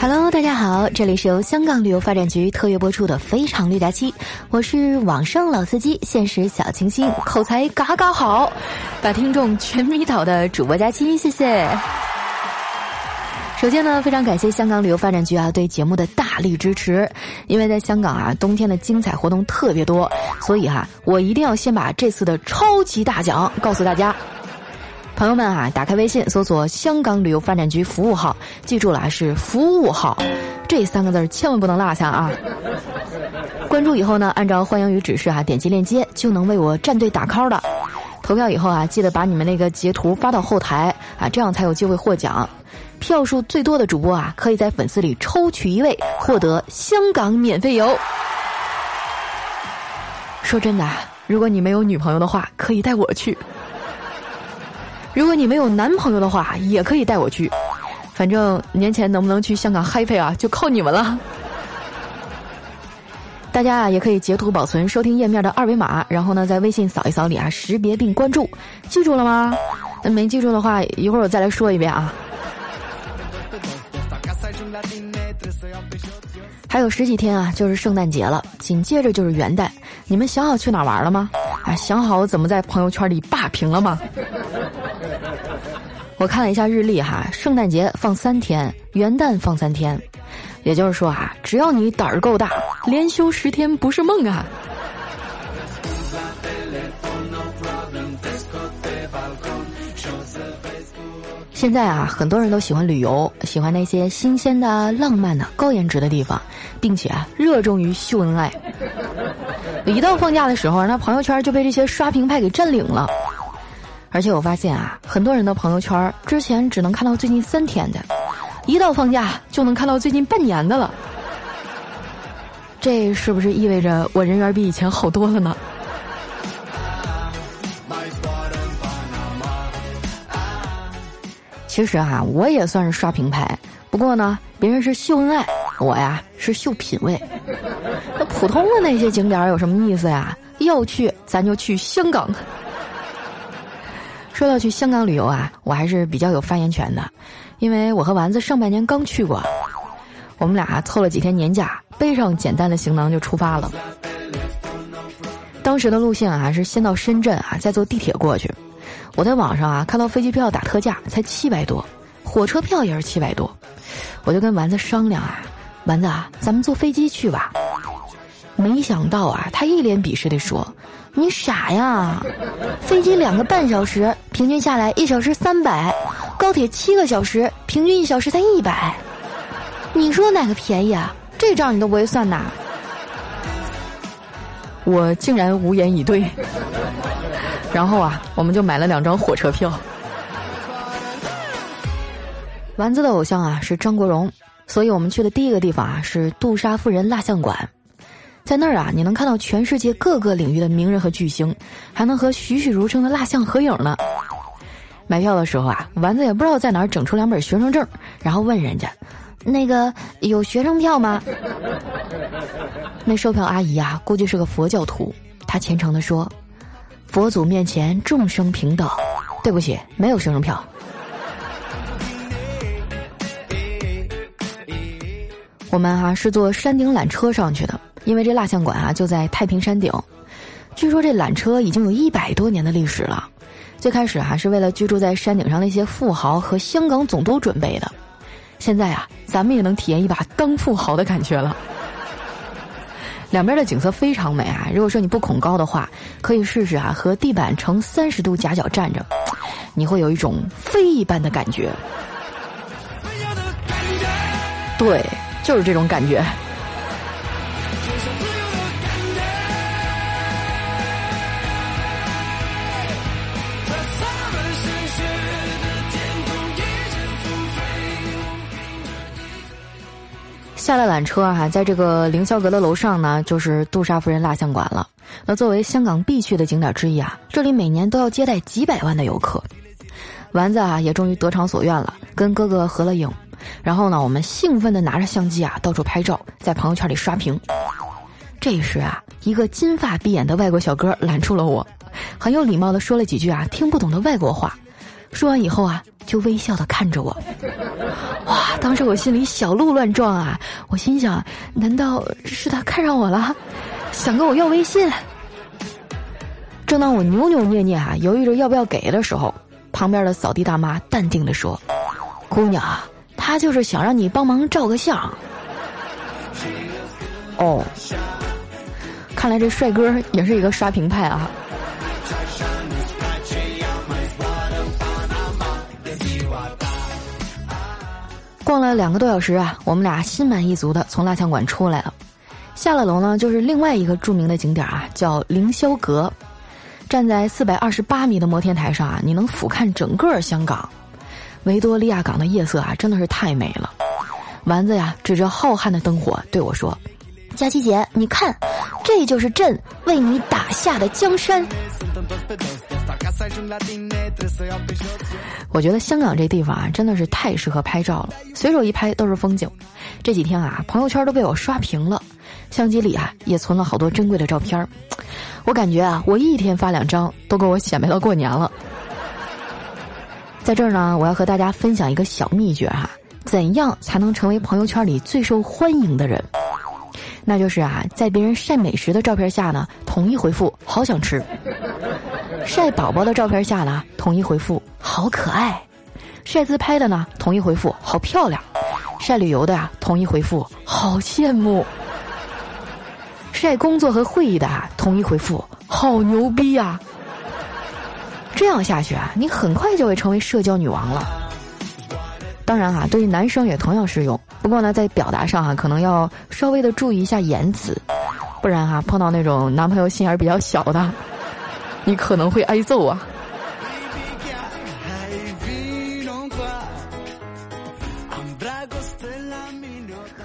Hello，大家好，这里是由香港旅游发展局特约播出的《非常绿假期》，我是网上老司机，现实小清新，口才嘎嘎好，把听众全迷倒的主播佳期，谢谢。首先呢，非常感谢香港旅游发展局啊对节目的大力支持，因为在香港啊冬天的精彩活动特别多，所以哈我一定要先把这次的超级大奖告诉大家。朋友们啊，打开微信搜索“香港旅游发展局服务号”，记住了啊是服务号，这三个字千万不能落下啊！关注以后呢，按照欢迎语指示啊，点击链接就能为我战队打 call 的。投票以后啊，记得把你们那个截图发到后台啊，这样才有机会获奖。票数最多的主播啊，可以在粉丝里抽取一位，获得香港免费游。说真的，如果你没有女朋友的话，可以带我去。如果你没有男朋友的话，也可以带我去。反正年前能不能去香港嗨配啊，就靠你们了。大家啊，也可以截图保存收听页面的二维码，然后呢，在微信扫一扫里啊，识别并关注。记住了吗？那没记住的话，一会儿我再来说一遍啊。还有十几天啊，就是圣诞节了，紧接着就是元旦。你们想好去哪玩了吗？啊，想好怎么在朋友圈里霸屏了吗？我看了一下日历哈，圣诞节放三天，元旦放三天，也就是说啊，只要你胆儿够大，连休十天不是梦啊。现在啊，很多人都喜欢旅游，喜欢那些新鲜的、浪漫的、高颜值的地方，并且啊，热衷于秀恩爱。一到放假的时候，那朋友圈就被这些刷屏派给占领了。而且我发现啊，很多人的朋友圈之前只能看到最近三天的，一到放假就能看到最近半年的了。这是不是意味着我人缘比以前好多了呢？其实哈，我也算是刷屏派，不过呢，别人是秀恩爱，我呀是秀品味。那普通的那些景点有什么意思呀？要去咱就去香港。说到去香港旅游啊，我还是比较有发言权的，因为我和丸子上半年刚去过，我们俩凑了几天年假，背上简单的行囊就出发了。当时的路线啊是先到深圳啊，再坐地铁过去。我在网上啊看到飞机票打特价才七百多，火车票也是七百多，我就跟丸子商量啊，丸子啊，咱们坐飞机去吧。没想到啊，他一脸鄙视地说：“你傻呀，飞机两个半小时，平均下来一小时三百，高铁七个小时，平均一小时才一百，你说哪个便宜啊？这账你都不会算呐？” 我竟然无言以对。然后啊，我们就买了两张火车票。丸子的偶像啊是张国荣，所以我们去的第一个地方啊是杜莎夫人蜡像馆，在那儿啊你能看到全世界各个领域的名人和巨星，还能和栩栩如生的蜡像合影呢。买票的时候啊，丸子也不知道在哪儿整出两本学生证，然后问人家：“那个有学生票吗？” 那售票阿姨啊，估计是个佛教徒，她虔诚的说。佛祖面前众生平等，对不起，没有学生票。我们啊是坐山顶缆车上去的，因为这蜡像馆啊就在太平山顶。据说这缆车已经有一百多年的历史了，最开始啊是为了居住在山顶上那些富豪和香港总督准备的。现在啊，咱们也能体验一把当富豪的感觉了。两边的景色非常美啊！如果说你不恐高的话，可以试试啊，和地板呈三十度夹角站着，你会有一种飞一般的感觉。对，就是这种感觉。下了缆车哈，在这个凌霄阁的楼上呢，就是杜莎夫人蜡像馆了。那作为香港必去的景点之一啊，这里每年都要接待几百万的游客。丸子啊，也终于得偿所愿了，跟哥哥合了影。然后呢，我们兴奋的拿着相机啊，到处拍照，在朋友圈里刷屏。这时啊，一个金发碧眼的外国小哥拦住了我，很有礼貌的说了几句啊听不懂的外国话。说完以后啊，就微笑的看着我。哇！当时我心里小鹿乱撞啊！我心想，难道是他看上我了，想跟我要微信？正当我扭扭捏捏啊，犹豫着要不要给的时候，旁边的扫地大妈淡定的说：“姑娘，他就是想让你帮忙照个相。”哦，看来这帅哥也是一个刷屏派啊。逛了两个多小时啊，我们俩心满意足的从蜡像馆出来了。下了楼呢，就是另外一个著名的景点啊，叫凌霄阁。站在四百二十八米的摩天台上啊，你能俯瞰整个香港。维多利亚港的夜色啊，真的是太美了。丸子呀，指着浩瀚的灯火对我说：“佳琪姐，你看，这就是朕为你打下的江山。”我觉得香港这地方啊，真的是太适合拍照了，随手一拍都是风景。这几天啊，朋友圈都被我刷屏了，相机里啊也存了好多珍贵的照片我感觉啊，我一天发两张都够我显摆到过年了。在这儿呢，我要和大家分享一个小秘诀哈，怎样才能成为朋友圈里最受欢迎的人？那就是啊，在别人晒美食的照片下呢，统一回复“好想吃”；晒宝宝的照片下呢，统一回复“好可爱”；晒自拍的呢，统一回复“好漂亮”；晒旅游的啊，统一回复“好羡慕”；晒工作和会议的啊，统一回复“好牛逼呀”。这样下去啊，你很快就会成为社交女王了。当然啊，对于男生也同样适用。不过呢，在表达上哈，可能要稍微的注意一下言辞，不然哈，碰到那种男朋友心眼比较小的，你可能会挨揍啊。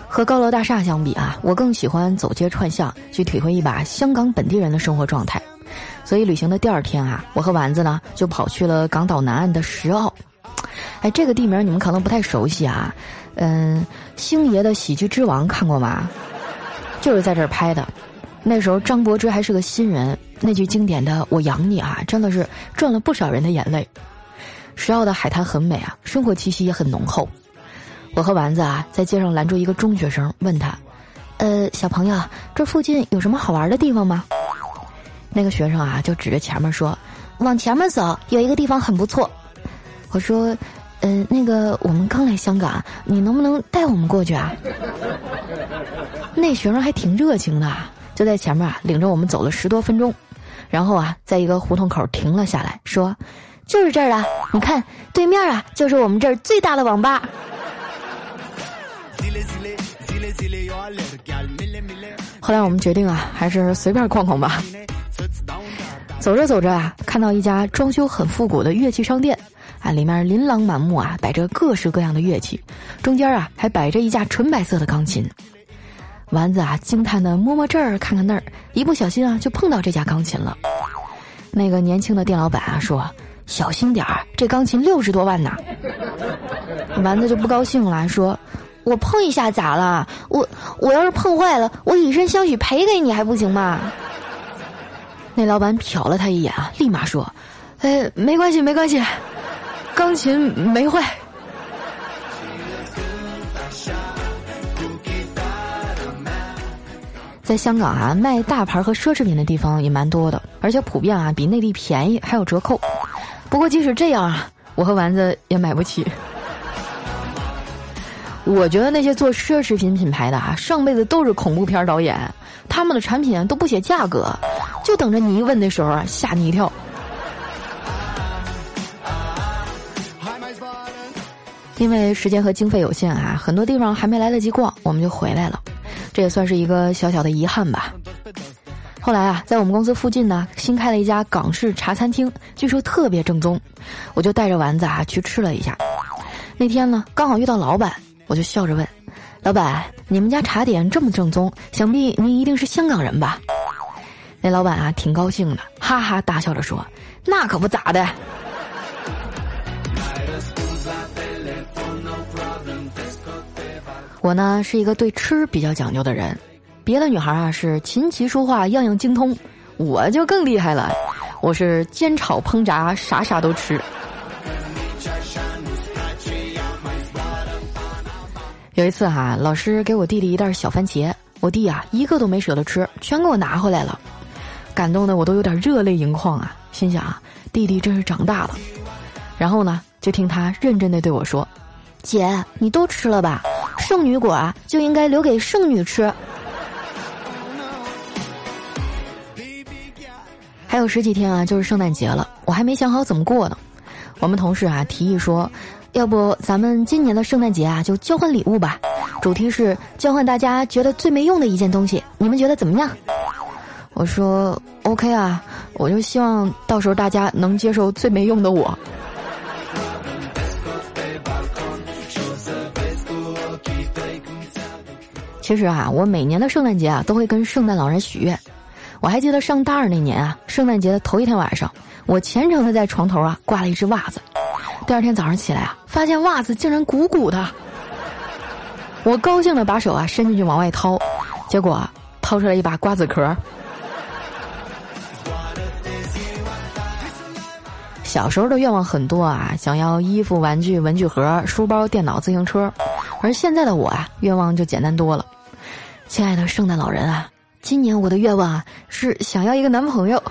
和高楼大厦相比啊，我更喜欢走街串巷，去体会一把香港本地人的生活状态。所以旅行的第二天啊，我和丸子呢就跑去了港岛南岸的石澳。哎，这个地名你们可能不太熟悉啊，嗯，星爷的喜剧之王看过吗？就是在这儿拍的，那时候张柏芝还是个新人，那句经典的“我养你”啊，真的是赚了不少人的眼泪。石澳的海滩很美啊，生活气息也很浓厚。我和丸子啊，在街上拦住一个中学生，问他：“呃，小朋友，这附近有什么好玩的地方吗？”那个学生啊，就指着前面说：“往前面走，有一个地方很不错。”我说：“嗯，那个我们刚来香港，你能不能带我们过去啊？”那学生还挺热情的，就在前面啊领着我们走了十多分钟，然后啊在一个胡同口停了下来，说：“就是这儿啊，你看对面啊就是我们这儿最大的网吧。”后来我们决定啊，还是随便逛逛吧。走着走着啊，看到一家装修很复古的乐器商店。啊，里面琳琅满目啊，摆着各式各样的乐器，中间啊还摆着一架纯白色的钢琴。丸子啊惊叹的摸摸这儿看看那儿，一不小心啊就碰到这架钢琴了。那个年轻的店老板啊说：“小心点儿，这钢琴六十多万呢。”丸子就不高兴了，说：“我碰一下咋了？我我要是碰坏了，我以身相许赔给你还不行吗？”那老板瞟了他一眼啊，立马说：“哎，没关系，没关系。”钢琴没坏。在香港啊，卖大牌和奢侈品的地方也蛮多的，而且普遍啊比内地便宜，还有折扣。不过即使这样啊，我和丸子也买不起。我觉得那些做奢侈品品牌的啊，上辈子都是恐怖片导演，他们的产品都不写价格，就等着你一问的时候啊，吓你一跳。因为时间和经费有限啊，很多地方还没来得及逛，我们就回来了，这也算是一个小小的遗憾吧。后来啊，在我们公司附近呢，新开了一家港式茶餐厅，据说特别正宗，我就带着丸子啊去吃了一下。那天呢，刚好遇到老板，我就笑着问：“老板，你们家茶点这么正宗，想必您一定是香港人吧？”那老板啊，挺高兴的，哈哈大笑着说：“那可不咋的。”我呢是一个对吃比较讲究的人，别的女孩啊是琴棋书画样样精通，我就更厉害了。我是煎炒烹炸啥啥都吃。有一次哈，老师给我弟弟一袋小番茄，我弟啊一个都没舍得吃，全给我拿回来了，感动的我都有点热泪盈眶啊！心想啊，弟弟真是长大了。然后呢，就听他认真的对我说：“姐，你都吃了吧，圣女果啊就应该留给圣女吃。”还有十几天啊，就是圣诞节了，我还没想好怎么过呢。我们同事啊提议说。要不咱们今年的圣诞节啊，就交换礼物吧，主题是交换大家觉得最没用的一件东西，你们觉得怎么样？我说 OK 啊，我就希望到时候大家能接受最没用的我。其实啊，我每年的圣诞节啊，都会跟圣诞老人许愿。我还记得上大二那年啊，圣诞节的头一天晚上，我虔诚的在床头啊挂了一只袜子。第二天早上起来啊，发现袜子竟然鼓鼓的。我高兴的把手啊伸进去往外掏，结果掏出来一把瓜子壳。小时候的愿望很多啊，想要衣服、玩具、文具盒、书包、电脑、自行车，而现在的我啊，愿望就简单多了。亲爱的圣诞老人啊，今年我的愿望啊是想要一个男朋友。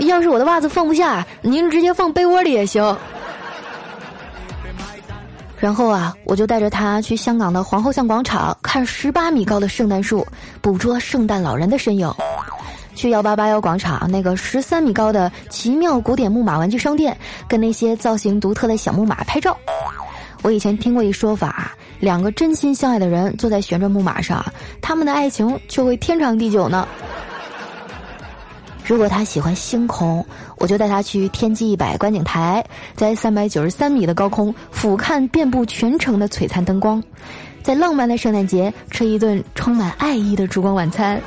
要是我的袜子放不下，您直接放被窝里也行。然后啊，我就带着他去香港的皇后像广场看十八米高的圣诞树，捕捉圣诞老人的身影；去幺八八幺广场那个十三米高的奇妙古典木马玩具商店，跟那些造型独特的小木马拍照。我以前听过一说法，两个真心相爱的人坐在旋转木马上，他们的爱情就会天长地久呢。如果他喜欢星空，我就带他去天际一百观景台，在三百九十三米的高空俯瞰遍布全城的璀璨灯光，在浪漫的圣诞节吃一顿充满爱意的烛光晚餐。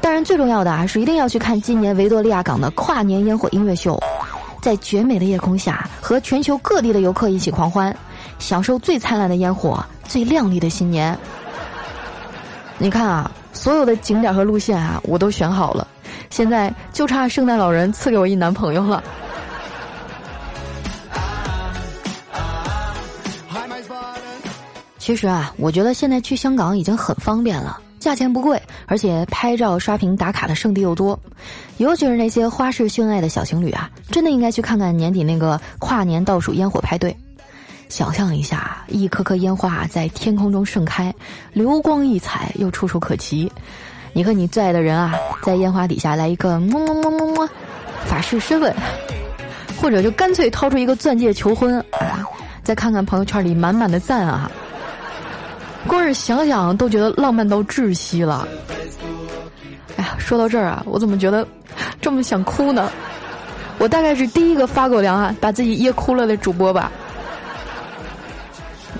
当然，最重要的啊是一定要去看今年维多利亚港的跨年烟火音乐秀，在绝美的夜空下和全球各地的游客一起狂欢，享受最灿烂的烟火，最亮丽的新年。你看啊，所有的景点和路线啊，我都选好了。现在就差圣诞老人赐给我一男朋友了。其实啊，我觉得现在去香港已经很方便了，价钱不贵，而且拍照刷屏打卡的圣地又多。尤其是那些花式秀恩爱的小情侣啊，真的应该去看看年底那个跨年倒数烟火派对。想象一下，一颗颗烟花在天空中盛开，流光溢彩又触手可及。你和你最爱的人啊，在烟花底下来一个么么么么么，法式深吻，或者就干脆掏出一个钻戒求婚啊！再看看朋友圈里满满的赞啊，光是想想都觉得浪漫到窒息了。哎呀，说到这儿啊，我怎么觉得这么想哭呢？我大概是第一个发狗粮啊，把自己噎哭了的主播吧。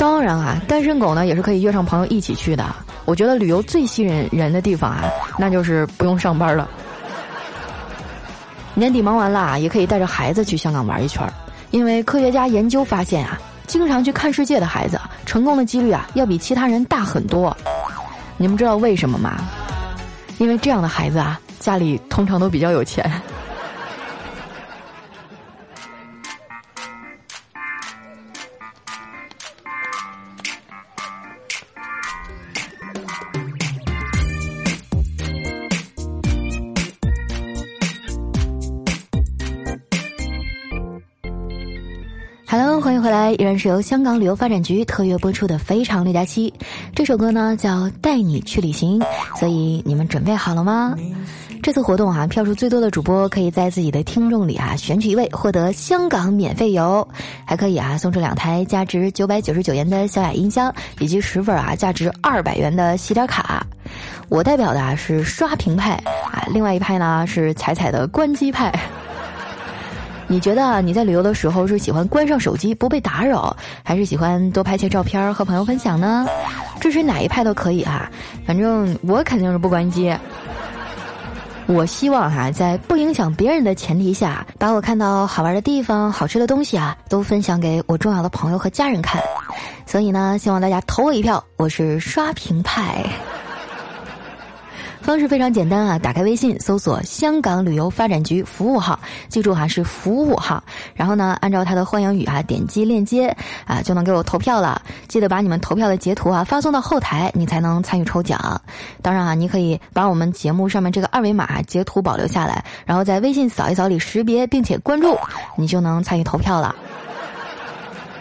当然啊，单身狗呢也是可以约上朋友一起去的。我觉得旅游最吸引人的地方啊，那就是不用上班了。年底忙完了，也可以带着孩子去香港玩一圈儿。因为科学家研究发现啊，经常去看世界的孩子，成功的几率啊，要比其他人大很多。你们知道为什么吗？因为这样的孩子啊，家里通常都比较有钱。依然是由香港旅游发展局特约播出的《非常六加七》。这首歌呢叫《带你去旅行》，所以你们准备好了吗？这次活动啊，票数最多的主播可以在自己的听众里啊选取一位，获得香港免费游，还可以啊送出两台价值九百九十九元的小雅音箱，以及十份啊价值二百元的喜点卡。我代表的啊是刷屏派啊，另外一派呢是彩彩的关机派。你觉得你在旅游的时候是喜欢关上手机不被打扰，还是喜欢多拍些照片和朋友分享呢？支持哪一派都可以哈，反正我肯定是不关机。我希望哈，在不影响别人的前提下，把我看到好玩的地方、好吃的东西啊，都分享给我重要的朋友和家人看。所以呢，希望大家投我一票，我是刷屏派。方式非常简单啊，打开微信搜索“香港旅游发展局服务号”，记住哈是服务号，然后呢按照它的欢迎语啊点击链接啊就能给我投票了。记得把你们投票的截图啊发送到后台，你才能参与抽奖。当然啊，你可以把我们节目上面这个二维码截图保留下来，然后在微信扫一扫里识别并且关注，你就能参与投票了。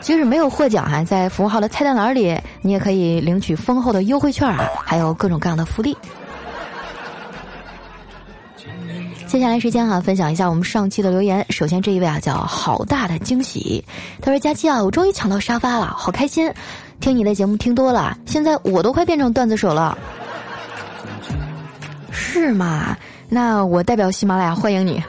即使没有获奖哈，在服务号的菜单栏里，你也可以领取丰厚的优惠券啊，还有各种各样的福利。接下来时间啊，分享一下我们上期的留言。首先这一位啊，叫好大的惊喜，他说：“佳期啊，我终于抢到沙发了，好开心！听你的节目听多了，现在我都快变成段子手了，是吗？那我代表喜马拉雅欢迎你。”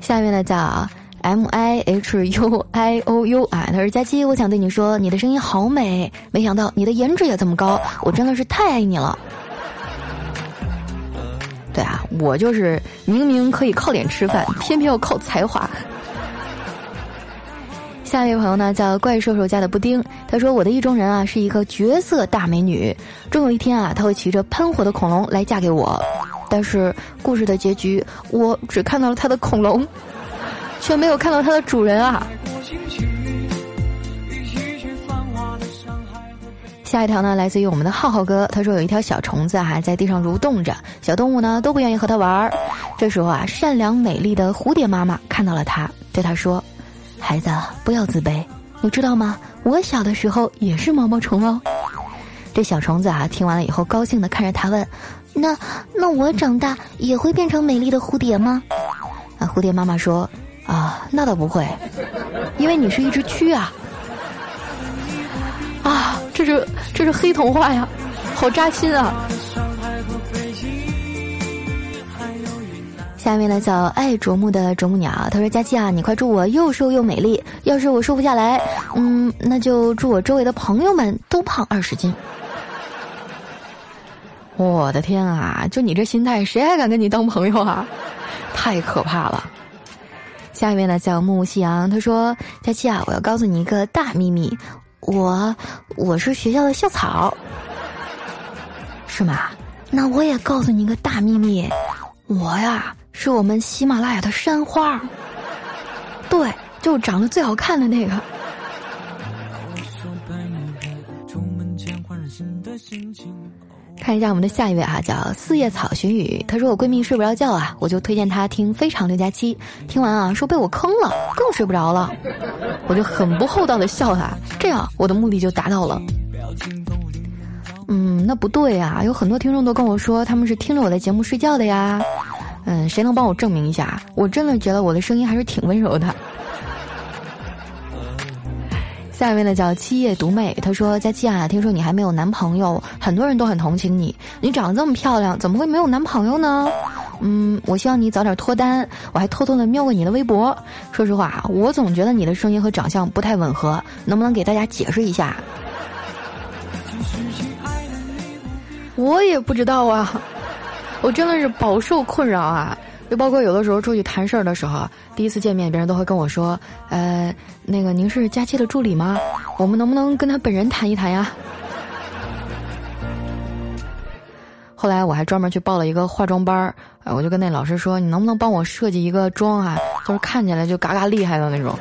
下面呢叫。M I H U I O U 啊，他说佳期，我想对你说，你的声音好美，没想到你的颜值也这么高，我真的是太爱你了。我就是明明可以靠脸吃饭，偏偏要靠才华。下一位朋友呢叫怪兽兽家的布丁，他说我的意中人啊是一个绝色大美女，终有一天啊，她会骑着喷火的恐龙来嫁给我，但是故事的结局，我只看到了他的恐龙。却没有看到它的主人啊！下一条呢，来自于我们的浩浩哥，他说有一条小虫子还在地上蠕动着，小动物呢都不愿意和它玩儿。这时候啊，善良美丽的蝴蝶妈妈看到了它，对他说：“孩子，不要自卑，你知道吗？我小的时候也是毛毛虫哦。”这小虫子啊，听完了以后，高兴的看着他问：“那那我长大也会变成美丽的蝴蝶吗？”啊，蝴蝶妈妈说。啊，那倒不会，因为你是一只蛆啊！啊，这是这是黑童话呀，好扎心啊！下面呢叫爱啄木的啄木鸟，他说：“佳期啊，你快祝我又瘦又美丽。要是我瘦不下来，嗯，那就祝我周围的朋友们都胖二十斤。”我的天啊，就你这心态，谁还敢跟你当朋友啊？太可怕了！下一位呢叫木木夕阳，他说：“佳期啊，我要告诉你一个大秘密，我我是学校的校草，是吗？那我也告诉你一个大秘密，我呀是我们喜马拉雅的山花，对，就长得最好看的那个。”看一下我们的下一位啊，叫四叶草寻雨。她说我闺蜜睡不着觉啊，我就推荐她听《非常六加七》。听完啊，说被我坑了，更睡不着了。我就很不厚道的笑她，这样我的目的就达到了。嗯，那不对呀，有很多听众都跟我说他们是听着我的节目睡觉的呀。嗯，谁能帮我证明一下？我真的觉得我的声音还是挺温柔的。下一位呢叫七叶独美，她说：“佳期啊，听说你还没有男朋友，很多人都很同情你。你长得这么漂亮，怎么会没有男朋友呢？嗯，我希望你早点脱单。我还偷偷的瞄过你的微博。说实话，我总觉得你的声音和长相不太吻合，能不能给大家解释一下？我也不知道啊，我真的是饱受困扰啊。”就包括有的时候出去谈事儿的时候，第一次见面，别人都会跟我说：“呃，那个您是佳期的助理吗？我们能不能跟他本人谈一谈呀？”后来我还专门去报了一个化妆班儿，我就跟那老师说：“你能不能帮我设计一个妆啊？就是看起来就嘎嘎厉害的那种，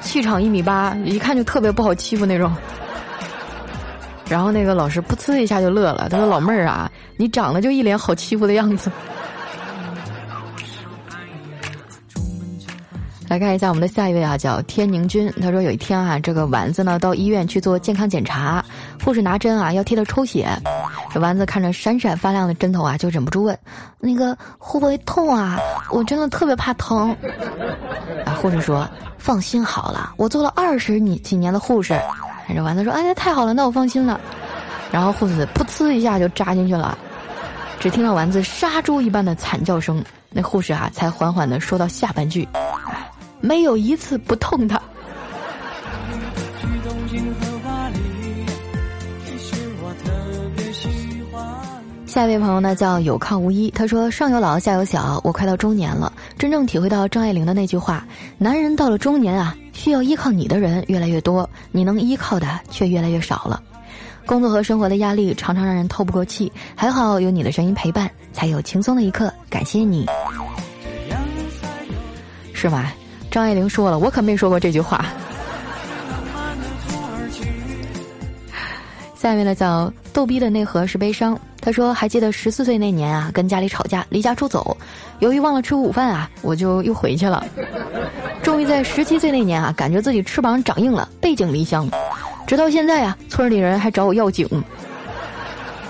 气场一米八，一看就特别不好欺负那种。”然后那个老师噗呲一下就乐了，他说：“老妹儿啊，你长得就一脸好欺负的样子。”来看一下我们的下一位啊，叫天宁君。他说有一天啊，这个丸子呢到医院去做健康检查，护士拿针啊要替他抽血。这丸子看着闪闪发亮的针头啊，就忍不住问：“那个会不会痛啊？我真的特别怕疼。”啊，护士说：“放心好了，我做了二十你几年的护士。”这丸子说：“哎呀，太好了，那我放心了。”然后护士噗呲一下就扎进去了，只听到丸子杀猪一般的惨叫声，那护士啊才缓缓的说到下半句。没有一次不痛的。下一位朋友呢叫有靠无依，他说上有老下有小，我快到中年了，真正体会到张爱玲的那句话：男人到了中年啊，需要依靠你的人越来越多，你能依靠的却越来越少了。工作和生活的压力常常让人透不过气，还好有你的声音陪伴，才有轻松的一刻。感谢你，是吗？张爱玲说了，我可没说过这句话。下面呢叫逗逼的内核是悲伤。他说还记得十四岁那年啊，跟家里吵架，离家出走，由于忘了吃午饭啊，我就又回去了。终于在十七岁那年啊，感觉自己翅膀长硬了，背井离乡。直到现在啊，村里人还找我要井，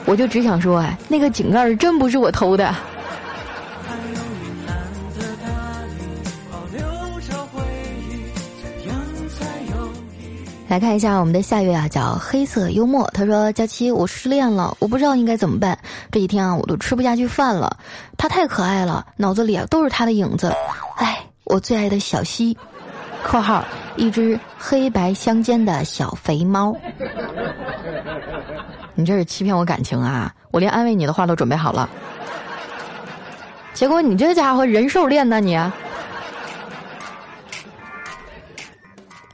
我就只想说，哎，那个井盖真不是我偷的。来看一下我们的下月啊，叫黑色幽默。他说：“佳期，我失恋了，我不知道应该怎么办。这几天啊，我都吃不下去饭了。他太可爱了，脑子里啊都是他的影子。哎，我最爱的小溪（括号一只黑白相间的小肥猫）。你这是欺骗我感情啊！我连安慰你的话都准备好了，结果你这家伙人兽恋呢你。”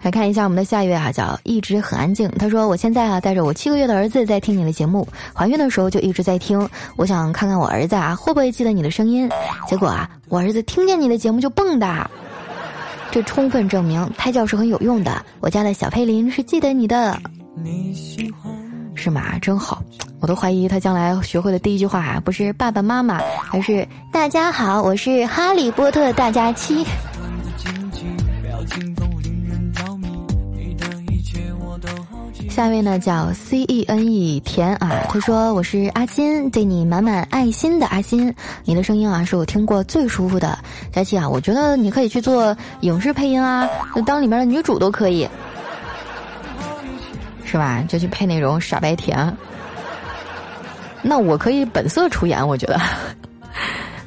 来看一下我们的下一位啊，叫一直很安静。他说：“我现在啊带着我七个月的儿子在听你的节目，怀孕的时候就一直在听。我想看看我儿子啊会不会记得你的声音。结果啊，我儿子听见你的节目就蹦哒，这充分证明胎教是很有用的。我家的小佩林是记得你的，你喜欢是吗？真好，我都怀疑他将来学会的第一句话啊不是爸爸妈妈，而是大家好，我是哈利波特大家期。”下一位呢叫 C E N E 甜啊，他说我是阿金，对你满满爱心的阿金，你的声音啊是我听过最舒服的。佳琪啊，我觉得你可以去做影视配音啊，当里面的女主都可以，是吧？就去配那种傻白甜。那我可以本色出演，我觉得。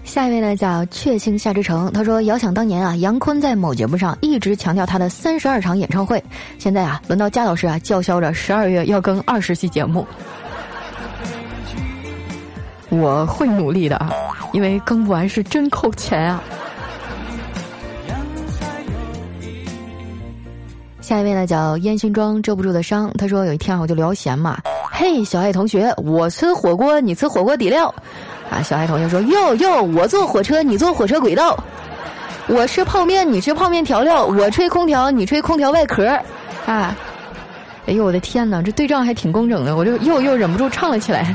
下一位呢叫确信夏之城，他说：“遥想当年啊，杨坤在某节目上一直强调他的三十二场演唱会，现在啊，轮到佳老师啊叫嚣着十二月要更二十期节目，我会努力的啊，因为更不完是真扣钱啊。”下一位呢叫烟熏妆遮不住的伤，他说：“有一天啊，我就聊闲嘛，嘿，小爱同学，我吃火锅，你吃火锅底料。”啊，小爱同学说：“哟哟，我坐火车，你坐火车轨道；我吃泡面，你吃泡面调料；我吹空调，你吹空调外壳。”啊，哎呦我的天哪，这对仗还挺工整的，我就又又忍不住唱了起来。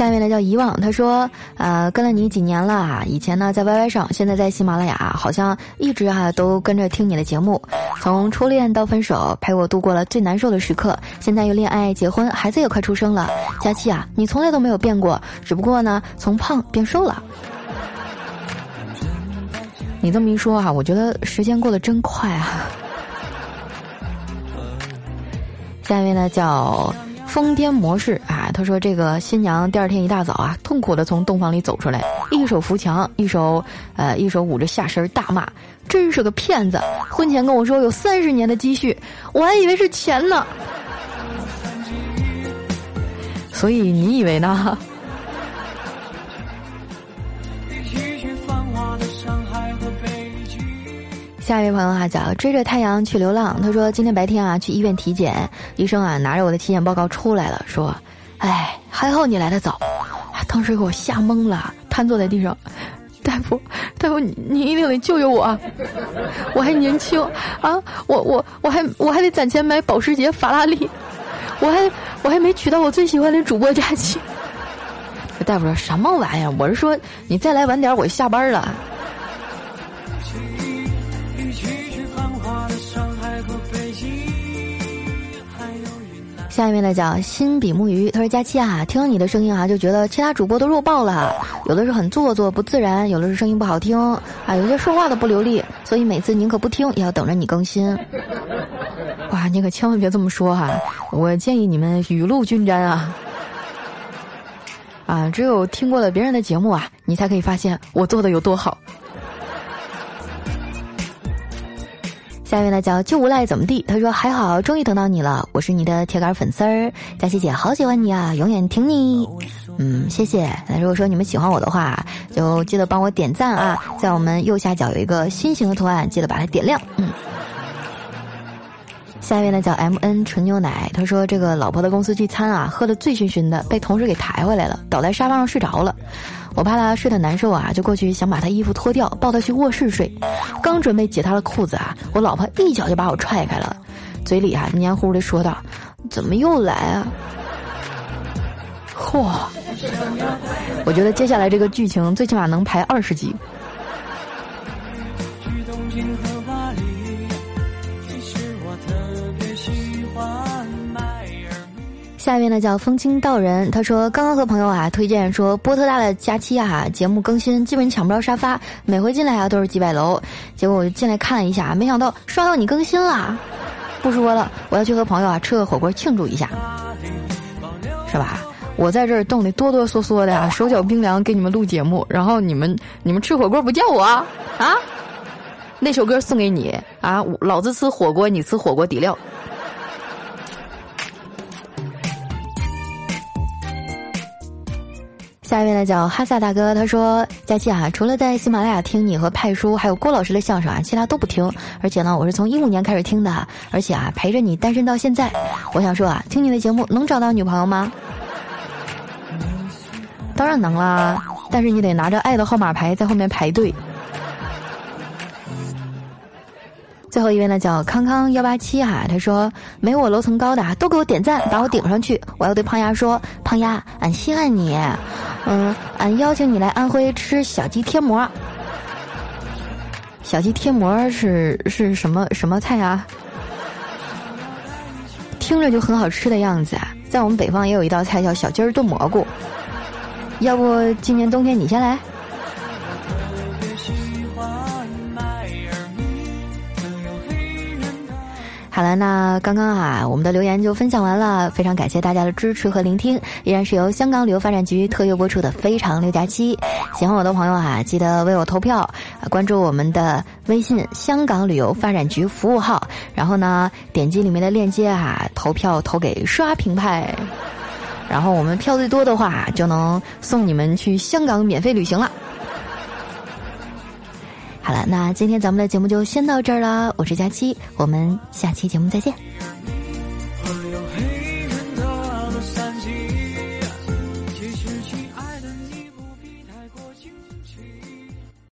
下面呢叫遗忘，他说，呃，跟了你几年了啊，以前呢在 YY 上，现在在喜马拉雅，好像一直哈都跟着听你的节目，从初恋到分手，陪我度过了最难受的时刻，现在又恋爱结婚，孩子也快出生了。佳期啊，你从来都没有变过，只不过呢从胖变瘦了。你这么一说啊，我觉得时间过得真快啊。下一位呢叫。疯癫模式啊！他说：“这个新娘第二天一大早啊，痛苦的从洞房里走出来，一手扶墙，一手呃，一手捂着下身大骂，真是个骗子！婚前跟我说有三十年的积蓄，我还以为是钱呢。所以你以为呢？”下一位朋友哈叫追着太阳去流浪，他说今天白天啊去医院体检，医生啊拿着我的体检报告出来了，说，哎还好你来的早，当时给我吓懵了，瘫坐在地上，大夫大夫你你一定得救救我，我还年轻啊我我我还我还得攒钱买保时捷法拉利，我还我还没娶到我最喜欢的主播佳琪，大夫说什么玩意儿？我是说你再来晚点我就下班了。下一位呢叫心比目鱼，他说：“佳期啊，听你的声音啊，就觉得其他主播都弱爆了，有的是很做作不自然，有的是声音不好听，啊，有些说话都不流利，所以每次宁可不听，也要等着你更新。哇，你可千万别这么说哈，我建议你们雨露均沾啊，啊，只有听过了别人的节目啊，你才可以发现我做的有多好。”下一位呢叫就无赖怎么地？他说还好，终于等到你了，我是你的铁杆粉丝儿，佳琪姐好喜欢你啊，永远挺你。嗯，谢谢。那如果说你们喜欢我的话，就记得帮我点赞啊，在我们右下角有一个心形的图案，记得把它点亮。嗯。下一位呢叫 M N 纯牛奶，他说这个老婆的公司聚餐啊，喝得醉醺醺的，被同事给抬回来了，倒在沙发上睡着了。我怕他睡得难受啊，就过去想把他衣服脱掉，抱他去卧室睡。刚准备解他的裤子啊，我老婆一脚就把我踹开了，嘴里啊黏糊的说道：“怎么又来啊？”嚯！我觉得接下来这个剧情最起码能排二十集。下面呢叫风清道人，他说刚刚和朋友啊推荐说波特大的假期啊节目更新基本抢不着沙发，每回进来啊都是几百楼，结果我就进来看了一下，没想到刷到你更新了，不说了，我要去和朋友啊吃个火锅庆祝一下，是吧？我在这儿冻得哆哆嗦嗦的啊，手脚冰凉，给你们录节目，然后你们你们吃火锅不叫我啊？那首歌送给你啊，老子吃火锅，你吃火锅底料。下一位呢叫哈萨大哥，他说：“佳期啊，除了在喜马拉雅听你和派叔还有郭老师的相声啊，其他都不听。而且呢，我是从一五年开始听的，而且啊，陪着你单身到现在。我想说啊，听你的节目能找到女朋友吗？当然能啦，但是你得拿着爱的号码牌在后面排队。”最后一位呢叫康康幺八七哈，他说没我楼层高的都给我点赞，把我顶上去。我要对胖丫说，胖丫，俺稀罕你，嗯，俺邀请你来安徽吃小鸡贴膜。小鸡贴膜是是什么什么菜啊？听着就很好吃的样子啊！在我们北方也有一道菜叫小鸡儿炖蘑菇，要不今年冬天你先来？好了，那刚刚啊，我们的留言就分享完了，非常感谢大家的支持和聆听，依然是由香港旅游发展局特约播出的《非常六加七》。喜欢我的朋友啊，记得为我投票，关注我们的微信“香港旅游发展局”服务号，然后呢，点击里面的链接啊，投票投给刷屏派，然后我们票最多的话，就能送你们去香港免费旅行了。好了，那今天咱们的节目就先到这儿了。我是佳期，我们下期节目再见。